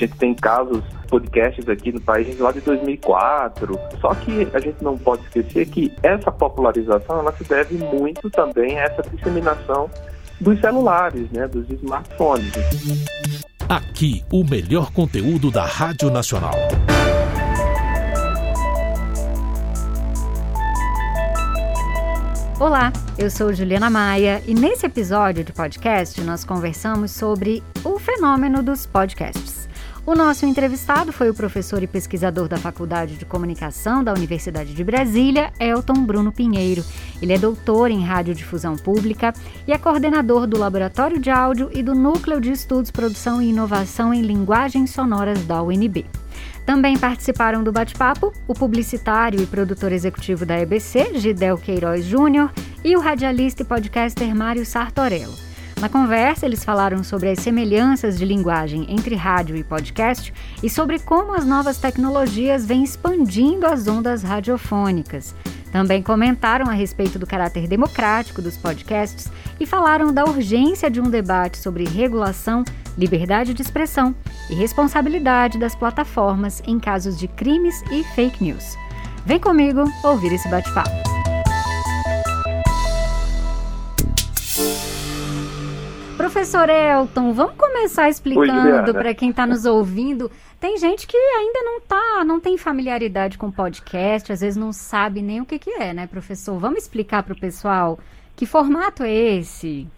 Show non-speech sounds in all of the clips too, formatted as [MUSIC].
A gente tem casos, podcasts aqui no país lá de 2004. Só que a gente não pode esquecer que essa popularização ela se deve muito também a essa disseminação dos celulares, né, dos smartphones. Aqui, o melhor conteúdo da Rádio Nacional. Olá, eu sou Juliana Maia e nesse episódio de podcast nós conversamos sobre o fenômeno dos podcasts. O nosso entrevistado foi o professor e pesquisador da Faculdade de Comunicação da Universidade de Brasília, Elton Bruno Pinheiro. Ele é doutor em radiodifusão pública e é coordenador do Laboratório de Áudio e do Núcleo de Estudos, Produção e Inovação em Linguagens Sonoras da UNB. Também participaram do bate-papo o publicitário e produtor executivo da EBC, Gidel Queiroz Júnior, e o radialista e podcaster Mário Sartorello. Na conversa, eles falaram sobre as semelhanças de linguagem entre rádio e podcast e sobre como as novas tecnologias vêm expandindo as ondas radiofônicas. Também comentaram a respeito do caráter democrático dos podcasts e falaram da urgência de um debate sobre regulação, liberdade de expressão e responsabilidade das plataformas em casos de crimes e fake news. Vem comigo ouvir esse bate-papo. Professor Elton, vamos começar explicando para quem está nos ouvindo. Tem gente que ainda não tá, não tem familiaridade com podcast, às vezes não sabe nem o que, que é, né, professor? Vamos explicar para o pessoal que formato é esse?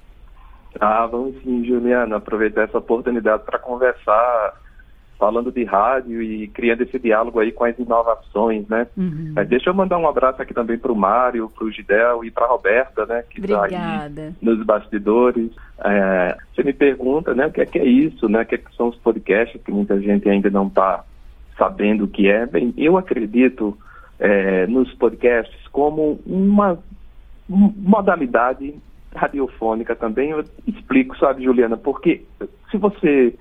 Ah, vamos sim, Juliana, aproveitar essa oportunidade para conversar, falando de rádio e criando esse diálogo aí com as inovações, né? Uhum. É, deixa eu mandar um abraço aqui também para o Mário, para o Gidel e para a Roberta, né? Que está aí nos bastidores. É, você me pergunta, né? O que é, que é isso, né? O que, é que são os podcasts que muita gente ainda não está sabendo o que é? Bem, eu acredito é, nos podcasts como uma modalidade radiofônica também. Eu explico, sabe, Juliana, porque se você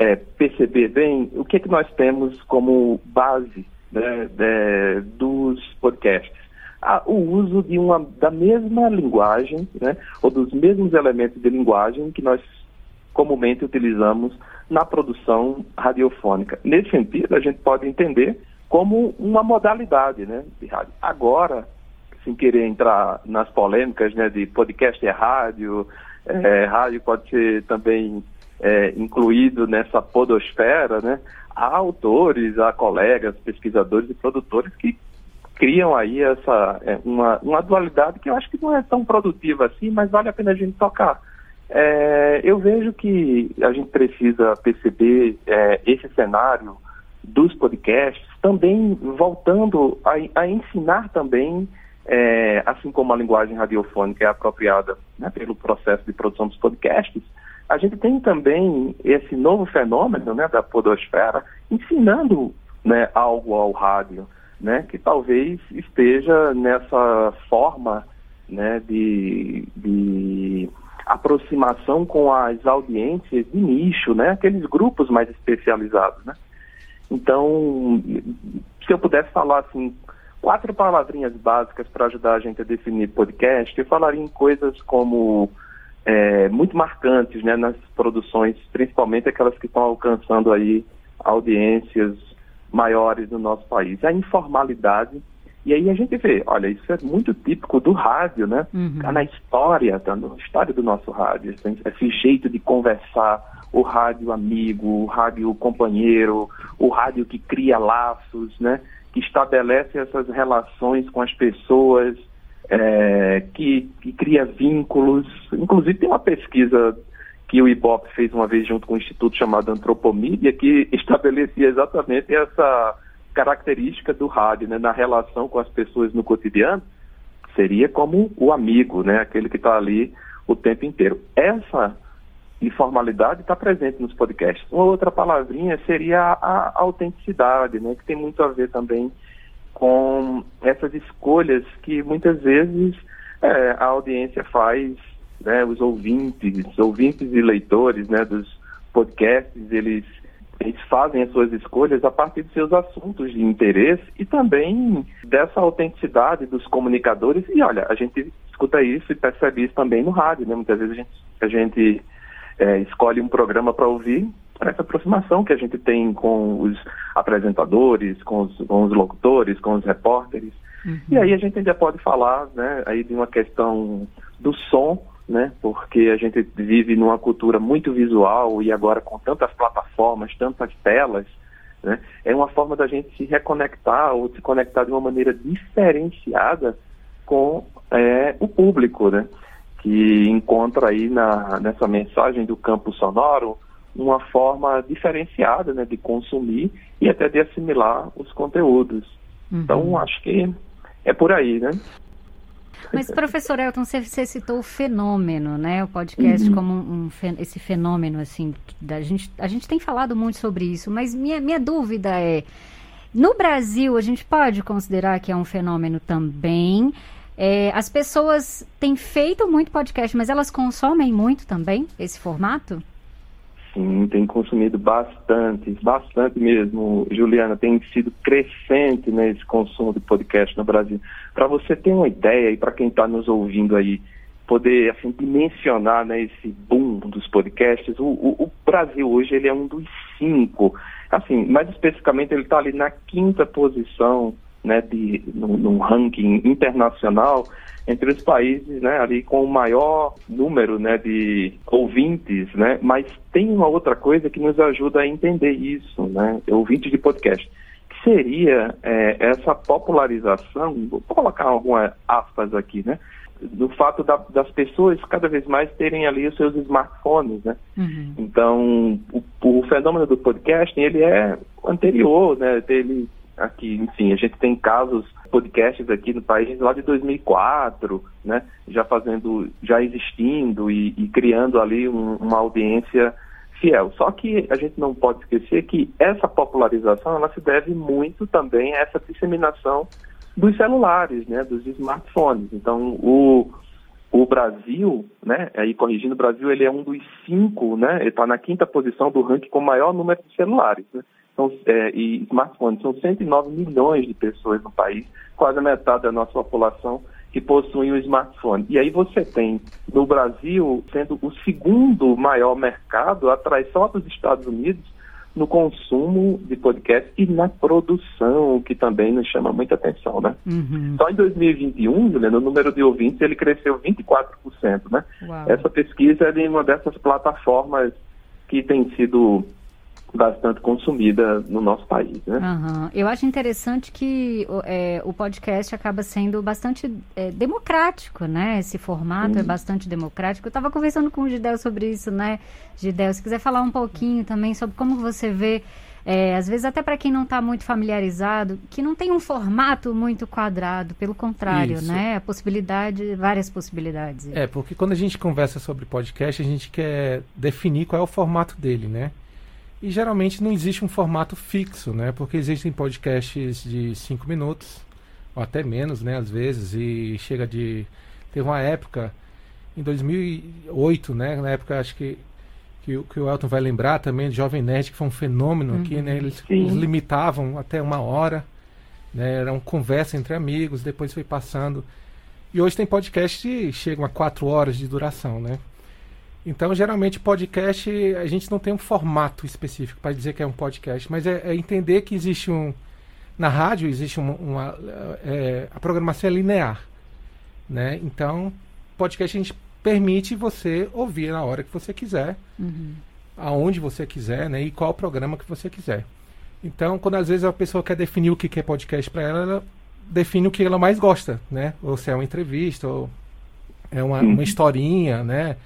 é, perceber bem, o que é que nós temos como base né, de, dos podcasts? Ah, o uso de uma, da mesma linguagem, né, ou dos mesmos elementos de linguagem que nós comumente utilizamos na produção radiofônica. Nesse sentido, a gente pode entender como uma modalidade né, de rádio. Agora, sem querer entrar nas polêmicas né, de podcast é rádio, é, rádio pode ser também é, incluído nessa podosfera, né? Há autores, há colegas, pesquisadores e produtores que criam aí essa é, uma, uma dualidade que eu acho que não é tão produtiva assim, mas vale a pena a gente tocar. É, eu vejo que a gente precisa perceber é, esse cenário dos podcasts também voltando a, a ensinar também é, assim como a linguagem radiofônica é apropriada né, pelo processo de produção dos podcasts, a gente tem também esse novo fenômeno né, da podosfera ensinando né, algo ao rádio, né, que talvez esteja nessa forma né, de, de aproximação com as audiências de nicho, né, aqueles grupos mais especializados. Né? Então, se eu pudesse falar assim, quatro palavrinhas básicas para ajudar a gente a definir podcast. Eu falaria em coisas como é, muito marcantes né, nas produções, principalmente aquelas que estão alcançando aí audiências maiores no nosso país. A informalidade. E aí a gente vê, olha, isso é muito típico do rádio, né? Está uhum. na história, tá na história do nosso rádio. Esse jeito de conversar, o rádio amigo, o rádio companheiro, o rádio que cria laços, né? que estabelece essas relações com as pessoas, é, que, que cria vínculos. Inclusive tem uma pesquisa que o IBOP fez uma vez junto com um instituto chamado Antropomídia, que [LAUGHS] estabelecia exatamente essa característica do rádio, né, na relação com as pessoas no cotidiano, seria como o amigo, né, aquele que está ali o tempo inteiro. Essa informalidade está presente nos podcasts. Uma outra palavrinha seria a, a, autenticidade, né, que tem muito a ver também com essas escolhas que muitas vezes é, a audiência faz, né, os ouvintes, ouvintes e leitores né, dos podcasts, eles, eles fazem as suas escolhas a partir de seus assuntos de interesse e também dessa autenticidade dos comunicadores. E olha, a gente escuta isso e percebe isso também no rádio, né? Muitas vezes a gente, a gente é, escolhe um programa para ouvir essa aproximação que a gente tem com os apresentadores, com os, com os locutores, com os repórteres. Uhum. E aí a gente ainda pode falar né, aí de uma questão do som, né, porque a gente vive numa cultura muito visual e agora com tantas plataformas, tantas telas, né, é uma forma da gente se reconectar ou se conectar de uma maneira diferenciada com é, o público, né, que encontra aí na, nessa mensagem do campo sonoro uma forma diferenciada né, de consumir e até de assimilar os conteúdos. Uhum. Então, acho que é por aí, né? Mas, professor Elton, você, você citou o fenômeno, né? O podcast uhum. como um, um, esse fenômeno, assim, da gente, a gente tem falado muito sobre isso, mas minha, minha dúvida é, no Brasil, a gente pode considerar que é um fenômeno também? É, as pessoas têm feito muito podcast, mas elas consomem muito também esse formato? Sim, tem consumido bastante, bastante mesmo, Juliana. Tem sido crescente nesse consumo de podcast no Brasil. Para você ter uma ideia e para quem está nos ouvindo aí, poder assim, dimensionar né, esse boom dos podcasts, o, o, o, Brasil hoje ele é um dos cinco. Assim, mais especificamente, ele está ali na quinta posição né, de, no ranking internacional entre os países, né, ali com o maior número, né, de ouvintes, né, mas tem uma outra coisa que nos ajuda a entender isso, né, ouvintes de podcast, que seria é, essa popularização, vou colocar algumas aspas aqui, né, do fato da, das pessoas cada vez mais terem ali os seus smartphones, né? Uhum. Então, o, o, fenômeno do podcasting, ele é anterior, né? Ele aqui, enfim, a gente tem casos, podcasts aqui no país lá de 2004, né, já fazendo, já existindo e, e criando ali um, uma audiência fiel. Só que a gente não pode esquecer que essa popularização, ela se deve muito também a essa disseminação dos celulares, né, dos smartphones. Então, o, o Brasil, né, aí corrigindo, o Brasil ele é um dos cinco, né, ele está na quinta posição do ranking com o maior número de celulares. Né? São, é, e smartphones. São 109 milhões de pessoas no país, quase a metade da nossa população que possuem um smartphone. E aí você tem no Brasil sendo o segundo maior mercado, atrás só dos Estados Unidos, no consumo de podcast e na produção, que também nos chama muita atenção, né? Uhum. Só em 2021, Juliana, o número de ouvintes ele cresceu 24%, né? Uau. Essa pesquisa é de uma dessas plataformas que tem sido bastante consumida no nosso país. Né? Uhum. Eu acho interessante que é, o podcast acaba sendo bastante é, democrático, né? Esse formato é bastante democrático. Eu estava conversando com o Gidel sobre isso, né? Gidel, se quiser falar um pouquinho também sobre como você vê, é, às vezes até para quem não está muito familiarizado, que não tem um formato muito quadrado, pelo contrário, isso. né? A possibilidade, várias possibilidades. É, porque quando a gente conversa sobre podcast, a gente quer definir qual é o formato dele, né? E geralmente não existe um formato fixo, né? Porque existem podcasts de 5 minutos, ou até menos, né? Às vezes, e chega de... Teve uma época, em 2008, né? Na época, acho que, que, que o Elton vai lembrar também, de Jovem Nerd, que foi um fenômeno uhum. aqui, né? Eles, eles limitavam até uma hora, né? Era uma conversa entre amigos, depois foi passando... E hoje tem podcast que chegam a quatro horas de duração, né? Então, geralmente, podcast, a gente não tem um formato específico para dizer que é um podcast, mas é, é, entender que existe um. Na rádio, existe uma. uma é, a programação é linear. Né? Então, podcast a gente permite você ouvir na hora que você quiser, uhum. aonde você quiser, né? e qual programa que você quiser. Então, quando às vezes a pessoa quer definir o que é podcast para ela, ela define o que ela mais gosta, né? Ou se é uma entrevista, ou é uma, uma uhum. historinha, né?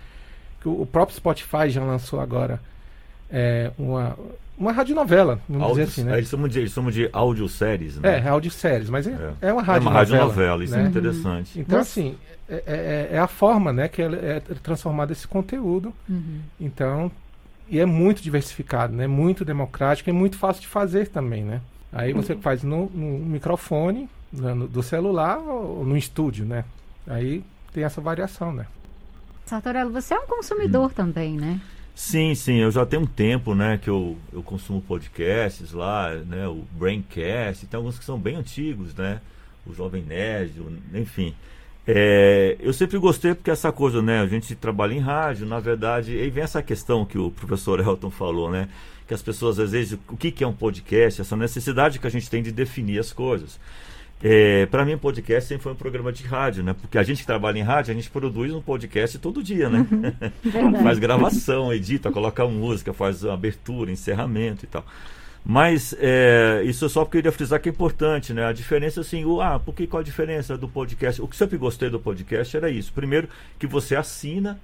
Que o próprio Spotify já lançou agora é, uma, uma radionovela, vamos Audio, dizer assim, né? Eles chamam de, eles chamam de audioséries, né? É, audioséries, mas é, é. é uma radionovela. É uma radionovela, isso é né? é interessante. Então, assim, é, é, é, a forma, né, que é, transformado esse conteúdo. Uhum. Então, e é muito diversificado, né? Muito democrático e muito fácil de fazer também, né? Aí você uhum. faz no, no microfone, no, do celular ou no estúdio, né? Aí tem essa variação, né? Sartorello, você é um consumidor hum. também, né? Sim, sim, eu já tenho um tempo, né, que eu, eu consumo podcasts lá, né, o Braincast, tem alguns que são bem antigos, né, o Jovem Nerd, o, enfim. É, eu sempre gostei porque essa coisa, né? A gente trabalha em rádio, na verdade, aí vem essa questão que o professor [LAUGHS] Elton falou, né? Que as pessoas às vezes, o que, que é um podcast? Essa necessidade que a gente tem de definir as coisas. É, para mim, podcast sempre foi um programa de rádio, né? Porque a gente que trabalha em rádio, a gente produz um podcast todo dia, né? Uhum, [LAUGHS] faz gravação, edita, coloca música, faz abertura, encerramento e tal. Mas é, isso é só porque eu queria frisar que é importante, né? A diferença, assim, o, ah, porque qual a diferença do podcast? O que sempre gostei do podcast era isso. Primeiro, que você assina.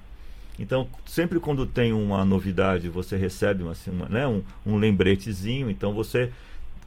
Então, sempre quando tem uma novidade, você recebe uma, assim, uma, né, um, um lembretezinho. Então, você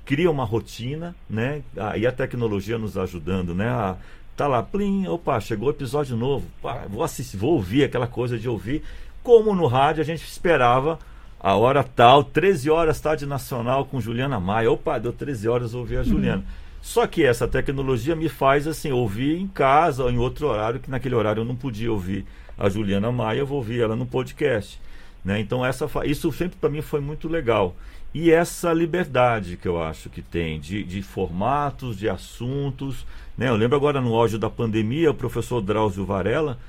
cria uma rotina, né? Ah, e a tecnologia nos ajudando, né? A, tá lá, plim, opa, chegou o episódio novo. Pá, vou assistir, vou ouvir aquela coisa de ouvir. Como no rádio a gente esperava a hora tal, 13 horas, tarde nacional com Juliana Maia. Opa, deu 13 horas, ouvir a. Juliana. Uhum. Só que essa tecnologia me faz assim, ouvir em casa ou em outro horário, que naquele horário eu não podia ouvir a Juliana Maia, eu vou ouvir ela no podcast. Né? Então essa, isso sempre para mim foi muito legal. E essa liberdade que eu acho que tem de, de formatos, de assuntos. Né? Eu lembro agora no áudio da pandemia, o professor Drauzio Varela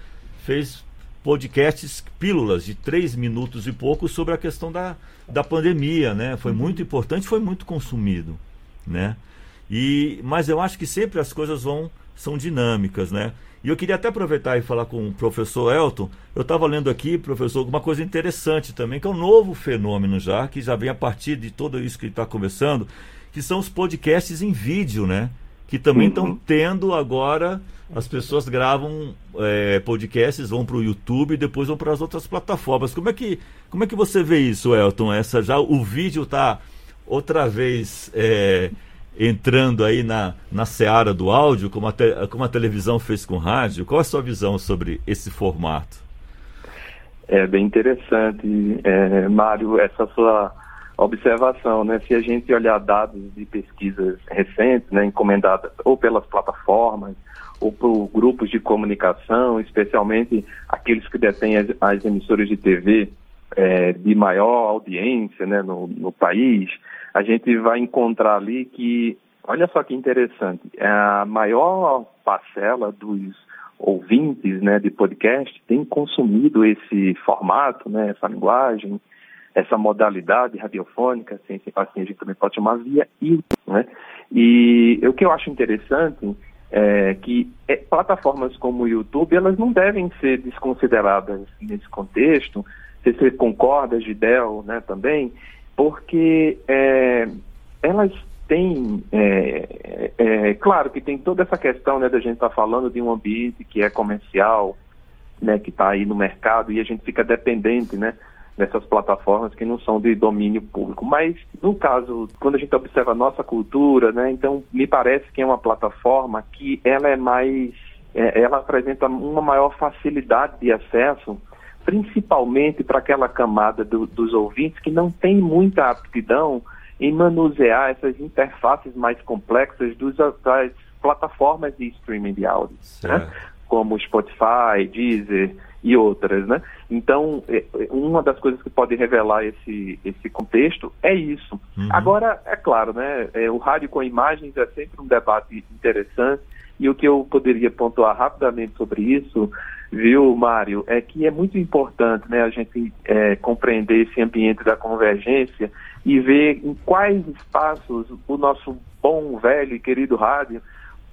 fez podcasts, pílulas de três minutos e pouco sobre a questão da, da pandemia, né? Foi uhum. muito importante, foi muito consumido, né? E, mas eu acho que sempre as coisas vão são dinâmicas, né? E eu queria até aproveitar e falar com o professor Elton. Eu estava lendo aqui, professor, uma coisa interessante também, que é um novo fenômeno já, que já vem a partir de tudo isso que está conversando, que são os podcasts em vídeo, né? Que também estão uhum. tendo agora as pessoas gravam é, podcasts, vão para o YouTube e depois vão para as outras plataformas. Como é que como é que você vê isso, Elton? Essa já o vídeo está outra vez é, entrando aí na, na seara do áudio, como a, te, como a televisão fez com rádio. Qual é a sua visão sobre esse formato? É bem interessante, é, Mário, essa sua observação, né? Se a gente olhar dados de pesquisas recentes, né, encomendadas ou pelas plataformas ou por grupos de comunicação, especialmente aqueles que detêm as, as emissoras de TV é, de maior audiência né, no, no país, a gente vai encontrar ali que, olha só que interessante, a maior parcela dos ouvintes né, de podcast tem consumido esse formato, né, essa linguagem, essa modalidade radiofônica, assim, assim a gente também pode chamar via YouTube. Né? E o que eu acho interessante é, que é, plataformas como o YouTube, elas não devem ser desconsideradas nesse contexto, se você concorda, Gidel, né, também, porque é, elas têm, é, é, é, claro que tem toda essa questão, né, da gente estar tá falando de um ambiente que é comercial, né, que está aí no mercado e a gente fica dependente, né, nessas plataformas que não são de domínio público. Mas, no caso, quando a gente observa a nossa cultura, né, então me parece que é uma plataforma que ela é mais, é, ela apresenta uma maior facilidade de acesso, principalmente para aquela camada do, dos ouvintes que não tem muita aptidão em manusear essas interfaces mais complexas dos, das plataformas de streaming de áudio, né? como Spotify, Deezer, e outras, né? Então, é, é, uma das coisas que pode revelar esse, esse contexto é isso. Uhum. Agora, é claro, né? É, o rádio com imagens é sempre um debate interessante e o que eu poderia pontuar rapidamente sobre isso, viu, Mário, é que é muito importante, né, a gente é, compreender esse ambiente da convergência e ver em quais espaços o nosso bom, velho e querido rádio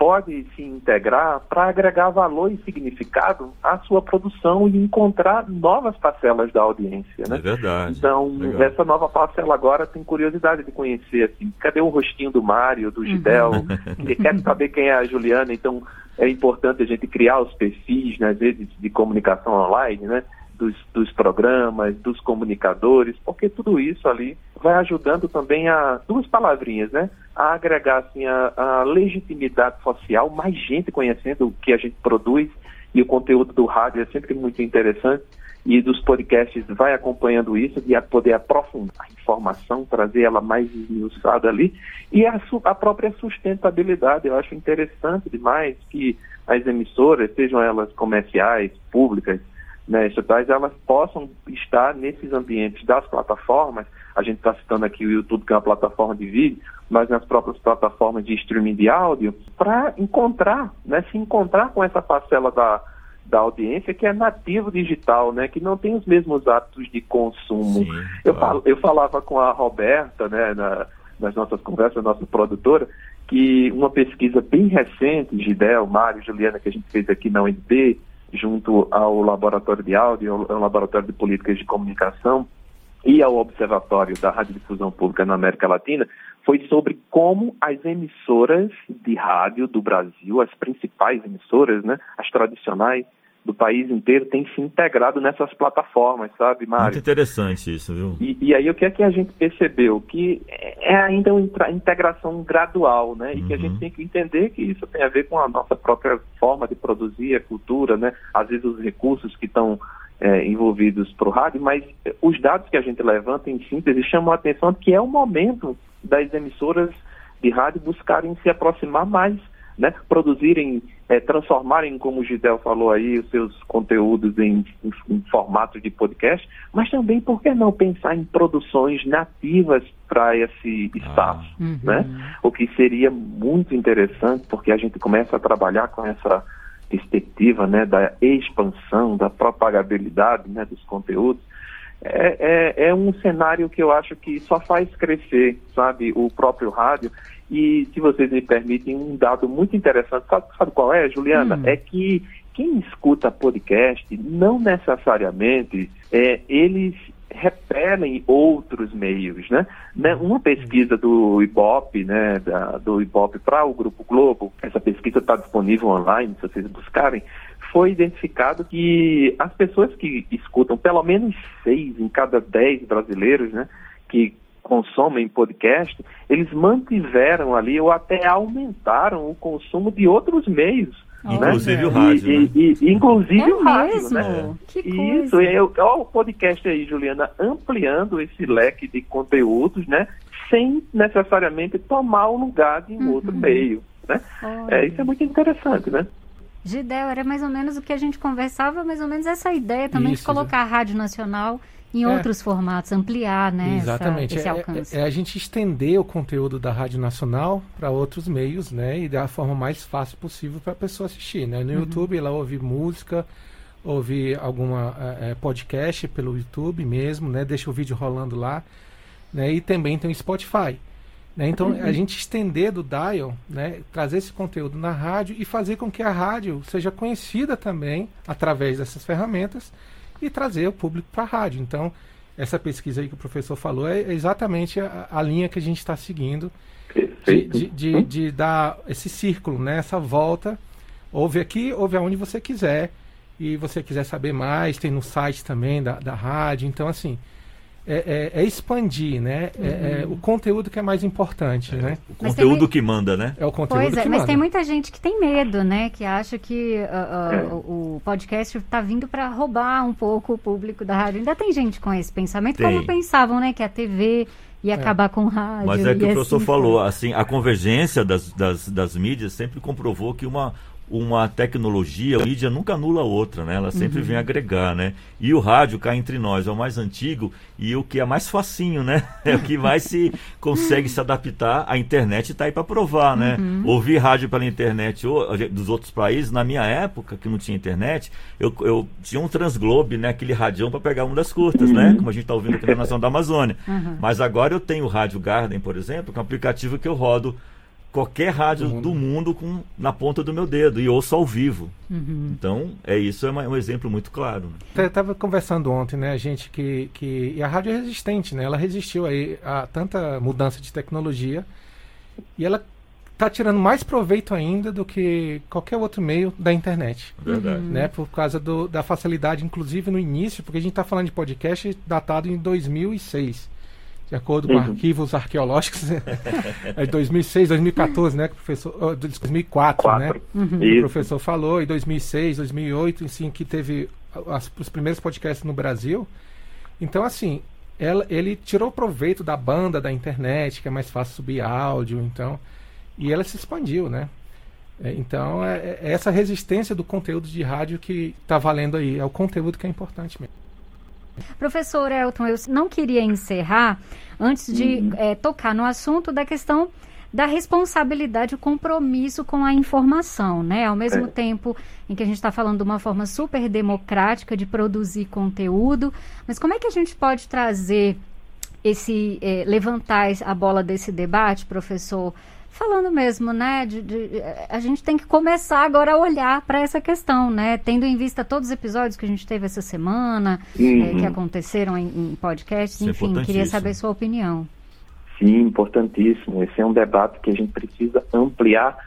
pode se integrar para agregar valor e significado à sua produção e encontrar novas parcelas da audiência, né? É verdade. Então, Legal. essa nova parcela agora tem curiosidade de conhecer, assim, cadê o rostinho do Mário, do Gidel, [LAUGHS] uhum. que quer saber quem é a Juliana, então é importante a gente criar os perfis nas né, redes de comunicação online, né? Dos, dos programas, dos comunicadores, porque tudo isso ali vai ajudando também a duas palavrinhas, né? A agregar assim a, a, legitimidade social, mais gente conhecendo o que a gente produz e o conteúdo do rádio é sempre muito interessante e dos podcasts vai acompanhando isso de poder aprofundar a informação, trazer ela mais esmiuçada ali e a, a própria sustentabilidade. Eu acho interessante demais que as emissoras, sejam elas comerciais, públicas, né, estatais, elas possam estar nesses ambientes das plataformas. A gente está citando aqui o YouTube, que é uma plataforma de vídeo, mas nas próprias plataformas de streaming de áudio, para encontrar, né, se encontrar com essa parcela da, da audiência que é nativo digital, né, que não tem os mesmos hábitos de consumo. Sim, eu, fal, eu falava com a Roberta, né, na, nas nossas conversas, nossa produtora, que uma pesquisa bem recente, Gidel, Mário, Juliana, que a gente fez aqui na UNB, junto ao Laboratório de Áudio, ao Laboratório de Políticas de Comunicação e ao Observatório da Radiodifusão Pública na América Latina, foi sobre como as emissoras de rádio do Brasil, as principais emissoras, né, as tradicionais, do país inteiro tem se integrado nessas plataformas, sabe, Mário? Muito interessante isso, viu? E, e, aí o que é que a gente percebeu? Que é ainda uma integração gradual, né? E uhum. que a gente uhum. tem que entender que isso tem a ver com a nossa própria forma de produzir a cultura, né? Às vezes os recursos que estão é, envolvidos para o rádio, mas os dados que a gente levanta em síntese chamam a atenção que é o momento das emissoras de rádio buscarem se aproximar mais né, produzirem, é, transformarem, como o Gisel falou aí, os seus conteúdos em, em, em formato de podcast, mas também, por que não pensar em produções nativas para esse espaço, ah. uhum. né? O que seria muito interessante, porque a gente começa a trabalhar com essa perspectiva, né, da expansão, da propagabilidade, né, dos conteúdos, é, é, é, um cenário que eu acho que só faz crescer, sabe, o próprio rádio. E, se vocês me permitem, um dado muito interessante, sabe, sabe qual é, Juliana? Hum. É que quem escuta podcast, não necessariamente é, eles repelem outros meios, né? né? Uma pesquisa do IBOP, né, da, do IBOP para o Grupo Globo, essa pesquisa está disponível online, se vocês buscarem, foi identificado que as pessoas que escutam, pelo menos seis em cada dez brasileiros, né, que consomem podcast, eles mantiveram ali ou até aumentaram o consumo de outros meios. Né? Inclusive o rádio. E, né? e, e inclusive é o rádio, mesmo? né? Que Isso, olha o podcast aí, Juliana, ampliando esse leque de conteúdos, né? Sem necessariamente tomar o lugar de um uhum. outro meio. Né? É, isso é muito interessante, né? Gidel, era mais ou menos o que a gente conversava, mais ou menos essa ideia também Isso, de colocar a Rádio Nacional em é. outros formatos, ampliar né, Exatamente. Essa, esse é, alcance. É, é, a gente estender o conteúdo da Rádio Nacional para outros meios, né? E da forma mais fácil possível para a pessoa assistir, né? No uhum. YouTube ela ouve música, ouve alguma é, é, podcast pelo YouTube mesmo, né? Deixa o vídeo rolando lá, né? E também tem o Spotify. Né? Então, uhum. a gente estender do dial, né? trazer esse conteúdo na rádio e fazer com que a rádio seja conhecida também através dessas ferramentas e trazer o público para a rádio. Então, essa pesquisa aí que o professor falou é exatamente a, a linha que a gente está seguindo de, de, de, de, dar esse círculo, né? essa volta. Ouve aqui, ouve aonde você quiser. E você quiser saber mais, tem no site também da, da rádio. Então, assim, é, é, é, expandir, né? Uhum. É, é, o conteúdo que é mais importante, né? O conteúdo que manda, né? É o conteúdo pois é, que mas manda. tem muita gente que tem medo, né? Que acha que uh, uh, o, o podcast está vindo para roubar um pouco o público da rádio. Ainda tem gente com esse pensamento, tem. como pensavam, né? Que a TV ia acabar com o rádio. Mas é que o professor assim falou, assim, a convergência das, das, das mídias sempre comprovou que uma, uma tecnologia, a mídia nunca anula a outra, né? Ela sempre uhum. vem agregar, né? E o rádio cá entre nós é o mais antigo e o que é mais facinho, né? [LAUGHS] É o que mais se consegue se adaptar. A internet está aí para provar, né? Uhum. Ouvir rádio pela internet ou, dos outros países, na minha época, que não tinha internet, eu, eu tinha um transglobe, né? Aquele radião para pegar uma das curtas, né? uhum. né? Como a gente está ouvindo aqui na Nação da Amazônia. Uhum. Mas agora eu tenho o Rádio Garden, por exemplo, que é um aplicativo que eu rodo qualquer rádio do mundo, do mundo com, na ponta do meu dedo e ouço ao vivo. Uhum. Então, é isso é uma, um exemplo muito claro. Né? Eu estava conversando ontem, né, a gente que, que e a rádio é resistente, né? Ela resistiu aí a tanta mudança de tecnologia e ela está tirando mais proveito ainda do que qualquer outro meio da internet. Verdade. Uhum. Né? Por causa do, da facilidade, inclusive no início, porque a gente está falando de podcast datado em 2006 de acordo com uhum. arquivos arqueológicos, [LAUGHS] é 2006, 2014, né, que o professor, 2004, Quatro. né, uhum. que o professor falou, em 2006, 2008, assim, que teve as, os primeiros podcasts no Brasil. Então, assim, ela, ele tirou proveito da banda da internet, que é mais fácil subir áudio, então, e ela se expandiu, né. É, então, é, é, essa resistência do conteúdo de rádio que está valendo aí. É o conteúdo que é importante mesmo. Professor Elton, eu não queria encerrar antes de uhum. é, tocar no assunto da questão da responsabilidade, o compromisso com a informação, né? Ao mesmo é. tempo em que a gente está falando de uma forma super democrática de produzir conteúdo, mas como é que a gente pode trazer esse, é, levantar a bola desse debate, professor, falando mesmo, né? De, de, a gente tem que começar agora a olhar para essa questão, né? Tendo em vista todos os episódios que a gente teve essa semana, uhum. é, que aconteceram em, em podcasts, Isso é enfim, é queria saber sua opinião. Sim, importantíssimo. Esse é um debate que a gente precisa ampliar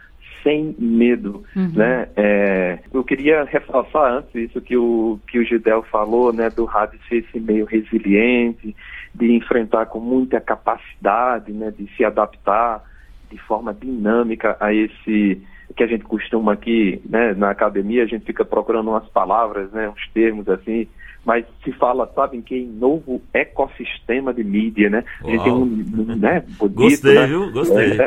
sem medo, uhum. né? É, eu queria reforçar antes isso que o que o Gidel falou, né? Do rádio ser esse meio resiliente, de enfrentar com muita capacidade, né? De se adaptar de forma dinâmica a esse que a gente costuma aqui, né, na academia, a gente fica procurando umas palavras, né, uns termos assim, mas se fala, sabem que em novo ecossistema de mídia, né? A gente tem um, né, bonito, Gostei, né? viu? Gostei.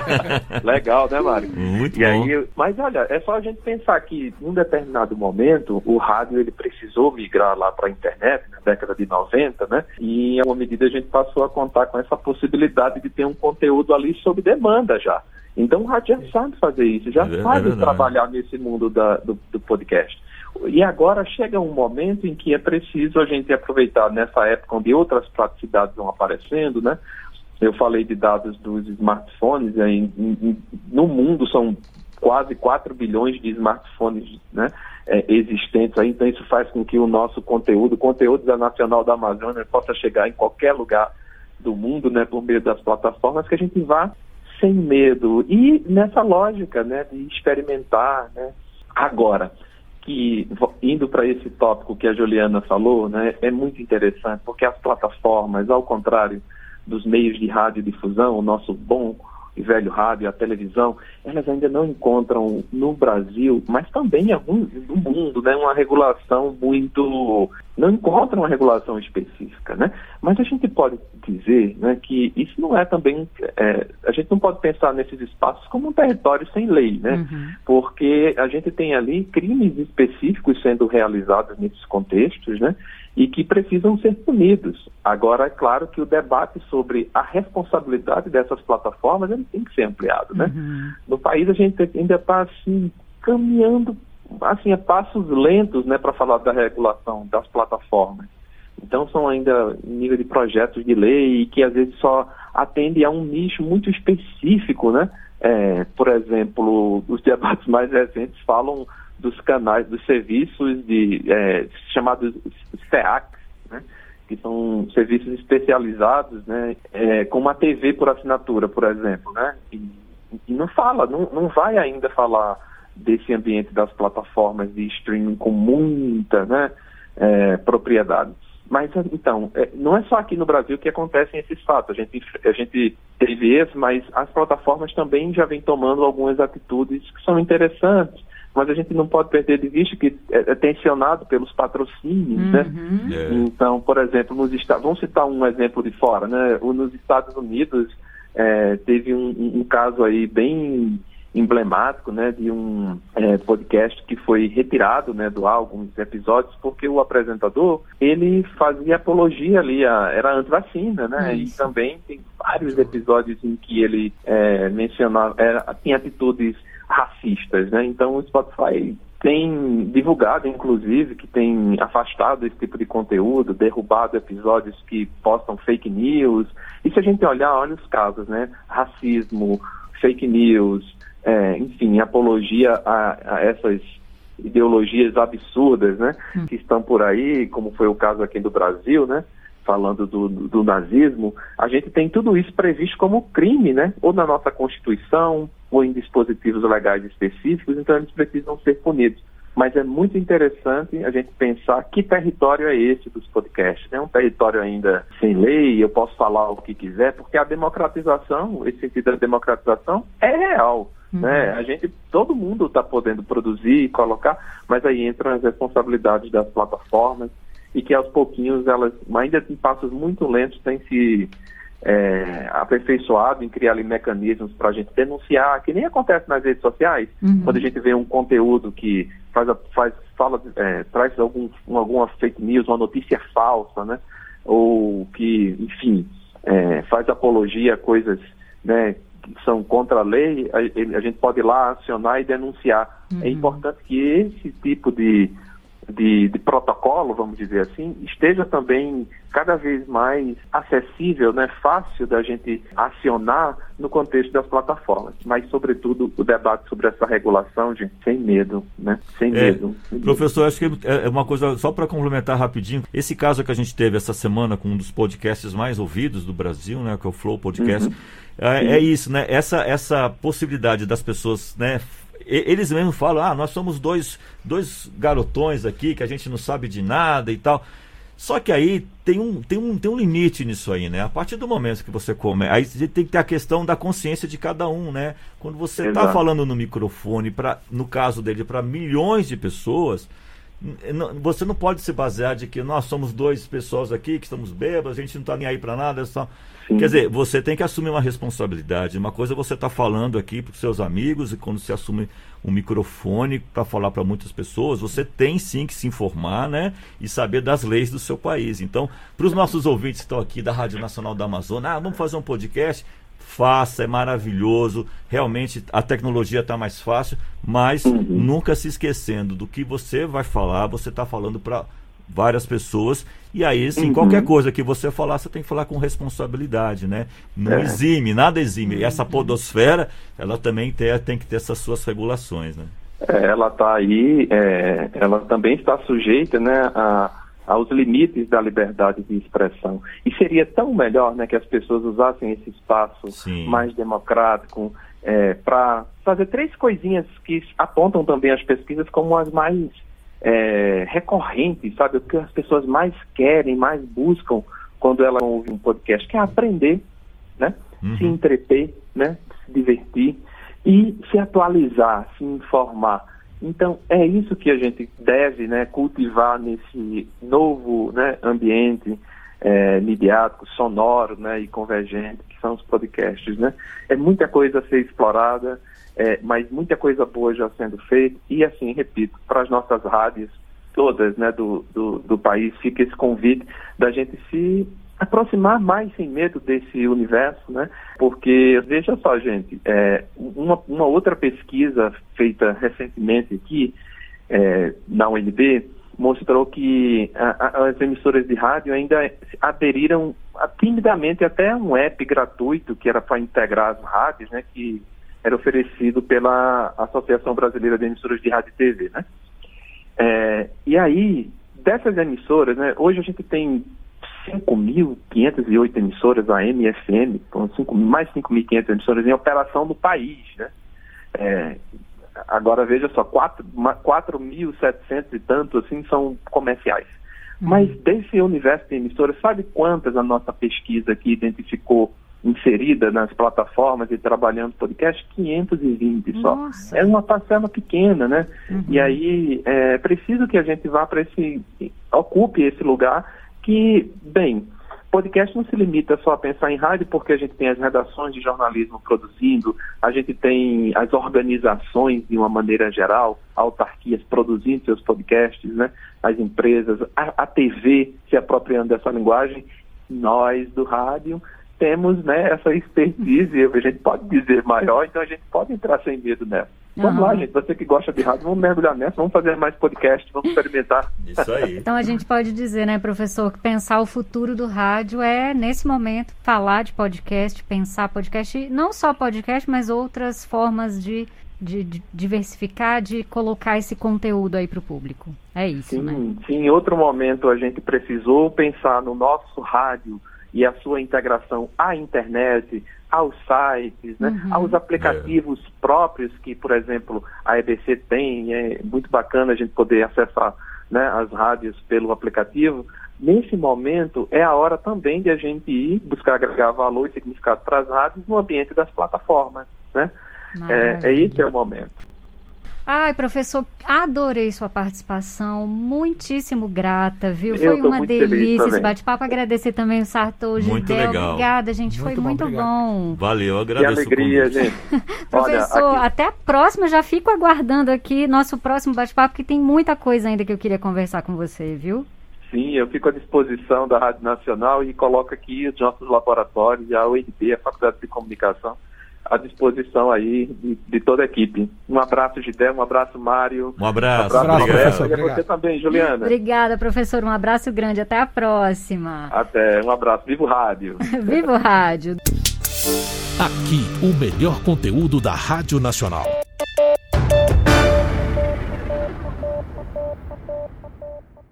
[LAUGHS] Legal, né, Mário? Muito e bom. Aí, mas olha, é só a gente pensar que num determinado momento o rádio ele precisou migrar lá para a internet, na década de 90, né? E em alguma medida a gente passou a contar com essa possibilidade de ter um conteúdo ali sob demanda já. Então o rádio já sabe fazer isso, já é, sabe é trabalhar nesse mundo da, do, do podcast. E agora chega um momento em que é preciso a gente aproveitar nessa época onde outras praticidades vão aparecendo, né? Eu falei de dados dos smartphones, aí, no mundo são quase 4 bilhões de smartphones né, é, existentes, aí, então isso faz com que o nosso conteúdo, o conteúdo da Nacional da Amazônia possa chegar em qualquer lugar do mundo, né, por meio das plataformas, que a gente vá sem medo e nessa lógica, né, de experimentar, né. Agora, que, indo para esse tópico que a Juliana falou, né, é muito interessante, porque as plataformas, ao contrário dos meios de radiodifusão, o nosso bom e velho rádio, a televisão, elas ainda não encontram no Brasil, mas também no mundo, né, uma regulação muito. não encontram uma regulação específica. Né? Mas a gente pode dizer né, que isso não é também. É, a gente não pode pensar nesses espaços como um território sem lei, né? Uhum. porque a gente tem ali crimes específicos sendo realizados nesses contextos, né? E que precisam ser punidos. Agora, é claro que o debate sobre a responsabilidade dessas plataformas tem que ser ampliado. Né? Uhum. No país, a gente ainda está assim, caminhando assim, a passos lentos né, para falar da regulação das plataformas. Então, são ainda nível de projetos de lei que às vezes só atende a um nicho muito específico. Né? É, por exemplo, os debates mais recentes falam dos canais, dos serviços de é, chamados SEACs, né, que são serviços especializados, né, é, como a TV por assinatura, por exemplo, né, e, e não fala, não, não vai ainda falar desse ambiente das plataformas de streaming com muita né, é, propriedade. Mas, então, é, não é só aqui no Brasil que acontecem esses fatos. A gente, a gente teve esse, mas as plataformas também já vêm tomando algumas atitudes que são interessantes mas a gente não pode perder de vista que é, é tensionado pelos patrocínios, né? uhum. né? É. Então, por exemplo, nos Estados, vamos citar um exemplo de fora, né? Nos Estados Unidos é, teve um, um, caso aí bem emblemático, né, de um é, podcast que foi retirado, né, do álbum, alguns episódios, porque o apresentador ele fazia apologia ali, a, era anti-vacina, né, Isso. e também tem vários episódios em que ele é, mencionava, era, tinha atitudes racistas, né? Então o Spotify tem divulgado, inclusive, que tem afastado esse tipo de conteúdo, derrubado episódios que postam fake news. E se a gente olhar, olha os casos, né? Racismo, fake news, é, enfim, apologia a, a, essas ideologias absurdas, né? Hum. Que estão por aí, como foi o caso aqui do Brasil, né? Falando do, do, nazismo, a gente tem tudo isso previsto como crime, né? Ou na nossa Constituição, ou em dispositivos legais específicos, então eles precisam ser punidos. Mas é muito interessante a gente pensar que território é esse dos podcasts. É um território ainda sem lei, eu posso falar o que quiser, porque a democratização, esse sentido da democratização, é real. Uhum. Né? A gente, todo mundo está podendo produzir e colocar, mas aí entram as responsabilidades das plataformas, e que aos pouquinhos elas, ainda em passos muito lentos, têm se é, aperfeiçoado em criar ali mecanismos para a gente denunciar, que nem acontece nas redes sociais, uhum. quando a gente vê um conteúdo que faz, faz fala, é, traz algum, alguma fake news, uma notícia falsa, né? Ou que, enfim, é, faz apologia a coisas né, que são contra a lei, a, a gente pode ir lá acionar e denunciar. É uhum. É importante que esse tipo de de, de, protocolo, vamos dizer assim, esteja também cada vez mais acessível, né, fácil da gente acionar no contexto das plataformas. Mas, sobretudo, o debate sobre essa regulação, gente, sem medo, né? Sem é, medo. Professor, acho que é, é uma coisa, só para complementar rapidinho, esse caso que a gente teve essa semana com um dos podcasts mais ouvidos do Brasil, né, que é o Flow Podcast, uhum. é, é, isso, né? Essa, essa possibilidade das pessoas, né, eles mesmos falam, ah, nós somos dois, dois garotões aqui que a gente não sabe de nada e tal. Só que aí tem um, tem, um, tem um limite nisso aí, né? A partir do momento que você come, aí tem que ter a questão da consciência de cada um, né? Quando você está falando no microfone, pra, no caso dele, para milhões de pessoas, você não pode se basear de que nós somos dois pessoas aqui que estamos bêbados, a gente não está nem aí para nada. É só... Quer dizer, você tem que assumir uma responsabilidade. Uma coisa é você está falando aqui para os seus amigos e quando você assume um microfone para falar para muitas pessoas, você tem sim que se informar, né? E saber das leis do seu país. Então, para os nossos ouvintes que estão aqui da Rádio Nacional da Amazônia, ah, vamos fazer um podcast faça, é maravilhoso. Realmente a tecnologia está mais fácil, mas uhum. nunca se esquecendo do que você vai falar, você está falando para várias pessoas. E aí, assim, uhum. qualquer coisa que você falar, você tem que falar com responsabilidade, né? Não é. exime, nada exime. E essa podosfera, ela também tem, tem que ter essas suas regulações, né? É, ela está aí, é, ela também está sujeita, né, a aos limites da liberdade de expressão. E seria tão melhor né, que as pessoas usassem esse espaço Sim. mais democrático é, para fazer três coisinhas que apontam também as pesquisas como as mais é, recorrentes, sabe? O que as pessoas mais querem, mais buscam quando elas ouvem um podcast, que é aprender, né? Uhum. Se entreter, né? Se divertir e se atualizar, se informar. Então, é isso que a gente deve né, cultivar nesse novo né, ambiente é, midiático, sonoro né, e convergente, que são os podcasts. Né? É muita coisa a ser explorada, é, mas muita coisa boa já sendo feita. E, assim, repito, para as nossas rádios todas né, do, do, do país, fica esse convite da gente se aproximar mais sem medo desse universo, né? Porque, veja só, gente, é, uma, uma, outra pesquisa feita recentemente aqui é, na UNB mostrou que a, a, as emissoras de rádio ainda aderiram timidamente até um app gratuito que era para integrar as rádios, né? Que era oferecido pela Associação Brasileira de Emissoras de Rádio e TV, né? É, e aí, dessas emissoras, né, hoje a gente tem 5.508 emissoras AM e FM, 5, mais 5.500 emissoras em operação no país. Né? É, agora veja só, 4.700 e tanto assim são comerciais. Uhum. Mas desse universo de emissoras, sabe quantas a nossa pesquisa aqui identificou inserida nas plataformas e trabalhando podcast? 520 Nossa. só. É uma parcela pequena, né? Uhum. E aí é preciso que a gente vá para esse, ocupe esse lugar que, bem, podcast não se limita só a pensar em rádio, porque a gente tem as redações de jornalismo produzindo, a gente tem as organizações de uma maneira geral, autarquias produzindo seus podcasts, né? as empresas, a, a TV se apropriando dessa linguagem. Nós do rádio temos né, essa expertise, a gente pode dizer maior, então a gente pode entrar sem medo nessa. Vamos uhum. lá, gente. Você que gosta de rádio, vamos mergulhar nessa, vamos fazer mais podcast, vamos experimentar. Isso aí. então a gente pode dizer, né, professor, que pensar o futuro do rádio é, nesse momento, falar de podcast, pensar podcast, não só podcast, mas outras formas de, de, de diversificar, de colocar esse conteúdo aí para o público. É isso, sim, né? Sim, em outro momento a gente precisou pensar no nosso rádio e a sua integração à internet, aos sites, né, uhum. aos aplicativos é. próprios que, por exemplo, a EBC tem, é muito bacana a gente poder acessar né, as rádios pelo aplicativo. Nesse momento, é a hora também de a gente ir buscar agregar valor e significado para as rádios no ambiente das plataformas. Né? É, é esse é o momento. Ai, professor, adorei sua participação, muitíssimo grata, viu? Eu Foi uma delícia esse bate-papo. Agradecer também o Sartor, Muito legal. Obrigada, gente. Muito Foi muito bom. bom. Valeu, agradeço. Que alegria, gente. [LAUGHS] Professor, Olha, até a próxima. Já fico aguardando aqui nosso próximo bate-papo, que tem muita coisa ainda que eu queria conversar com você, viu? Sim, eu fico à disposição da Rádio Nacional e coloco aqui os nossos laboratórios, a UNB, a Faculdade de Comunicação, à disposição aí de, de, toda a equipe. Um abraço, Gidé, um abraço, Mário. Um abraço. Um abraço, professor. E a você também, Juliana. Obrigada, professor. Um abraço grande. Até a próxima. Até. Um abraço. Viva o rádio. [LAUGHS] Viva o rádio. Aqui, o melhor conteúdo da Rádio Nacional.